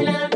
You, babe.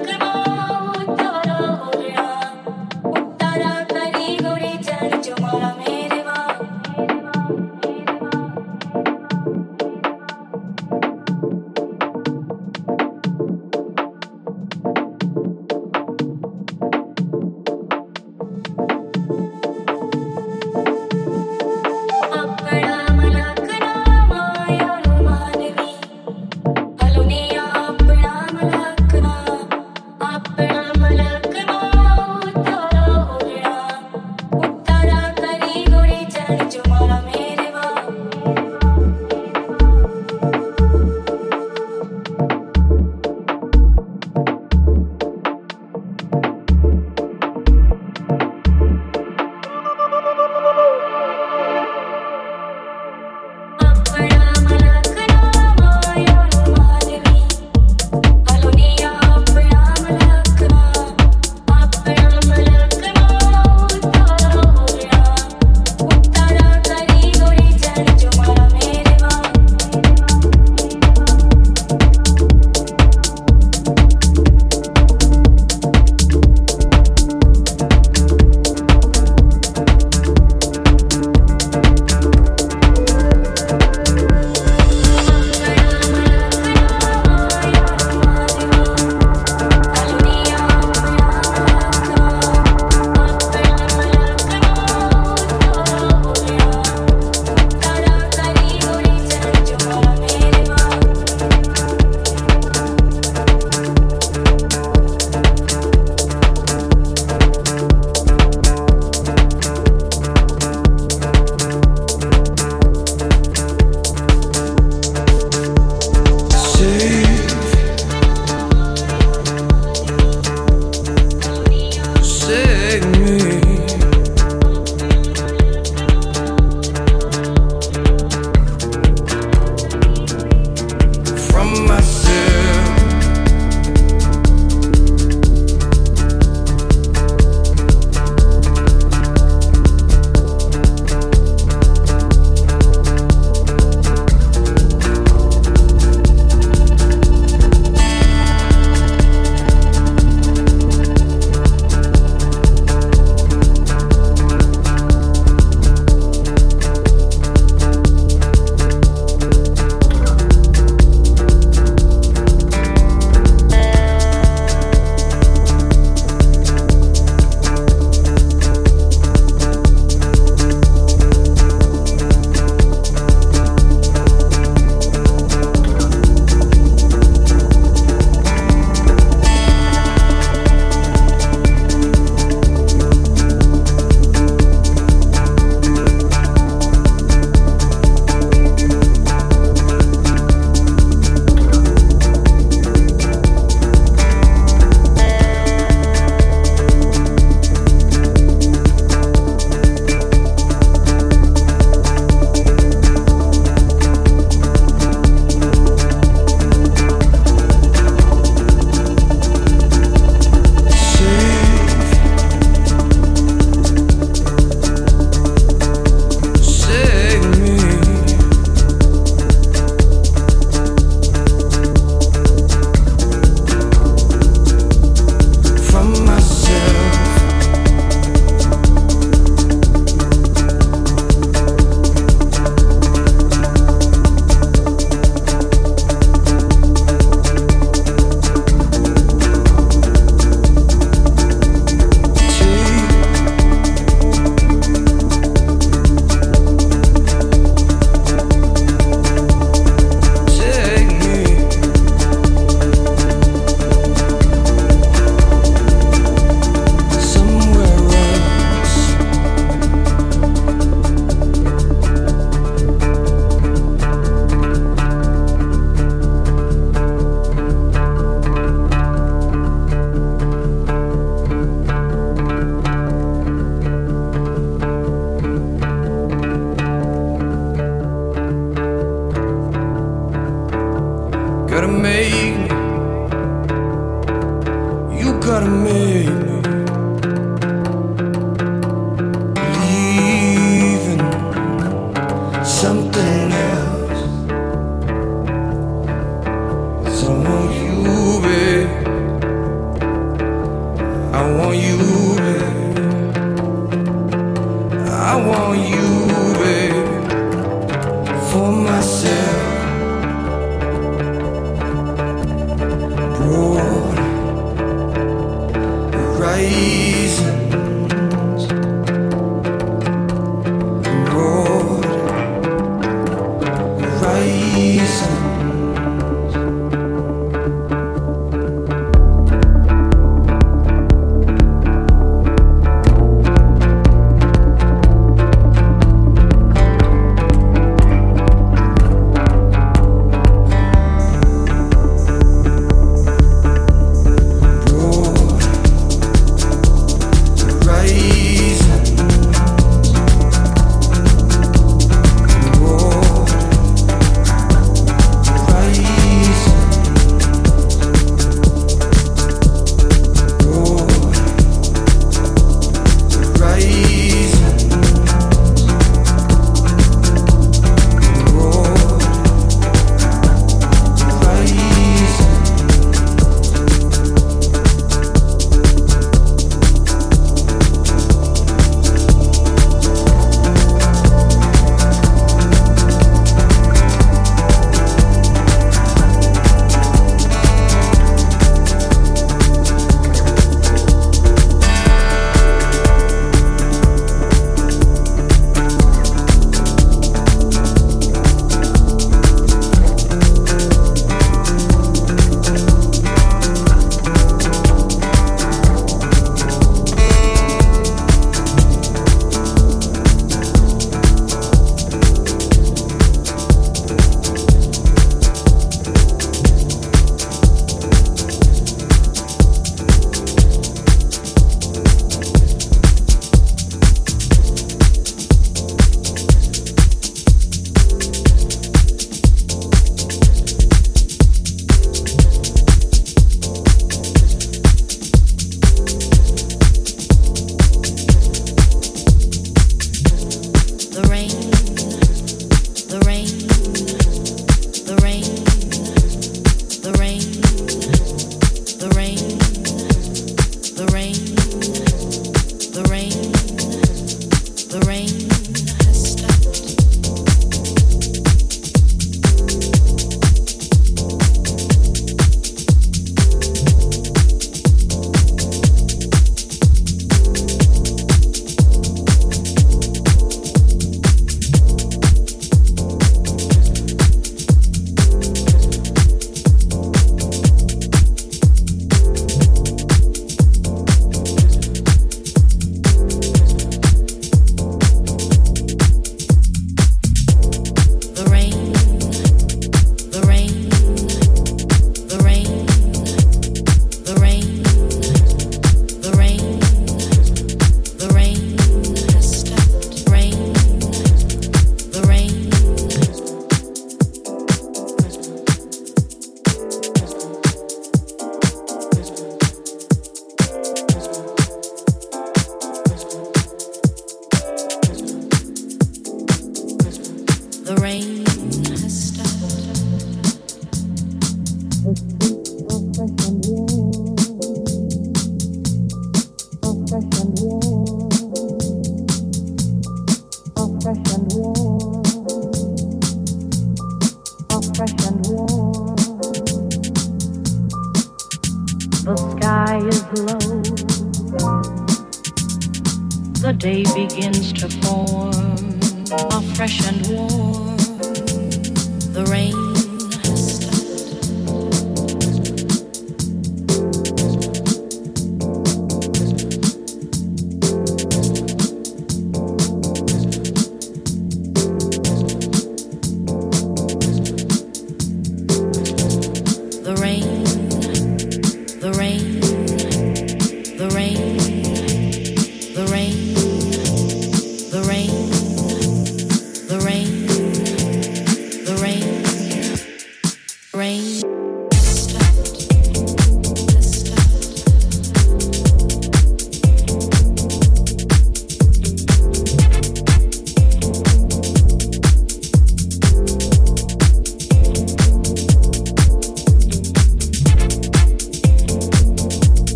brain.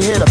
to hear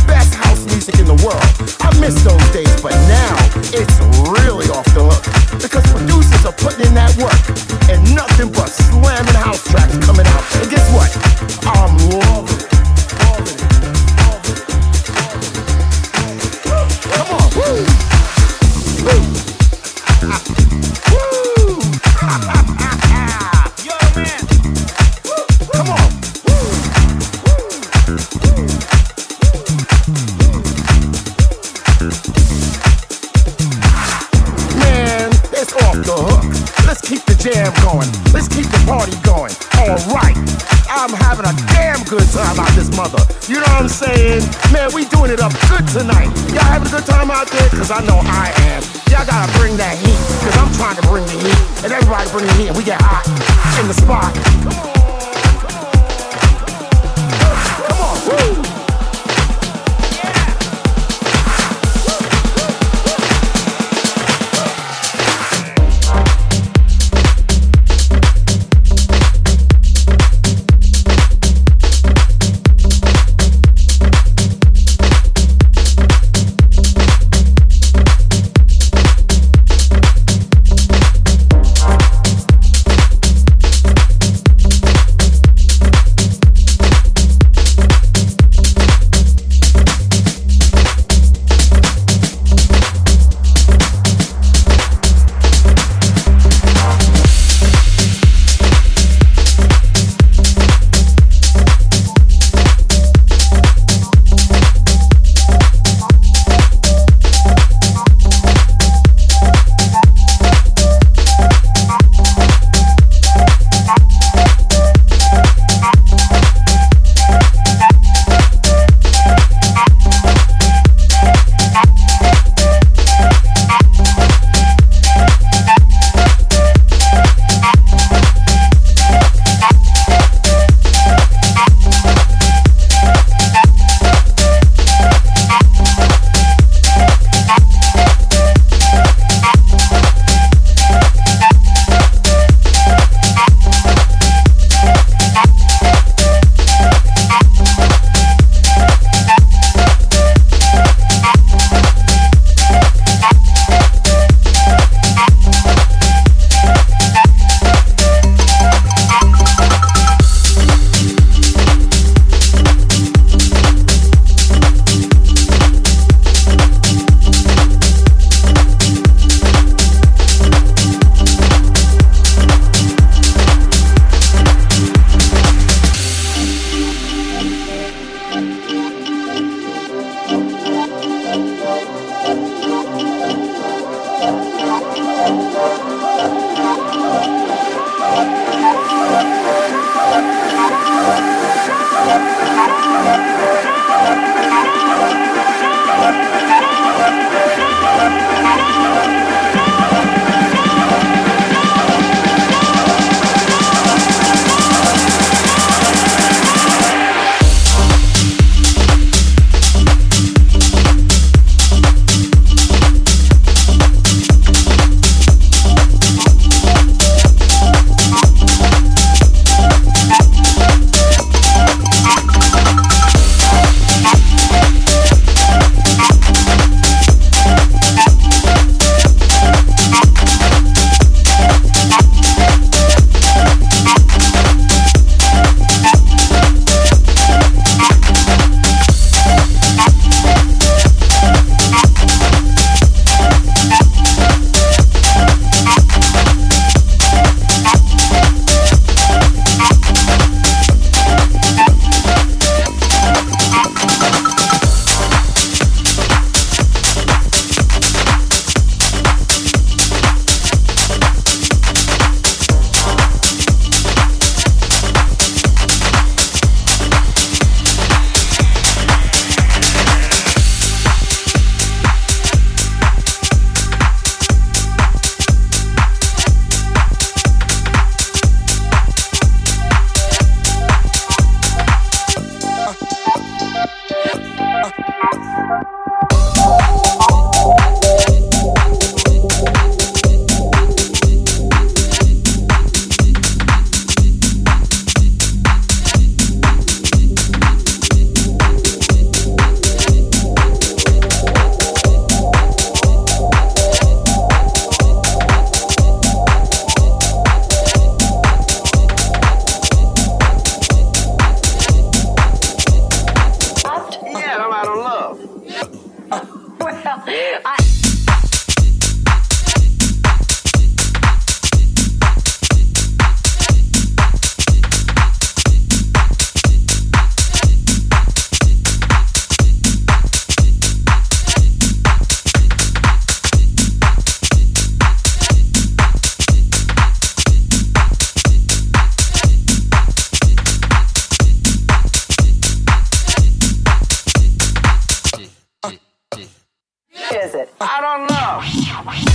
I don't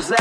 Zé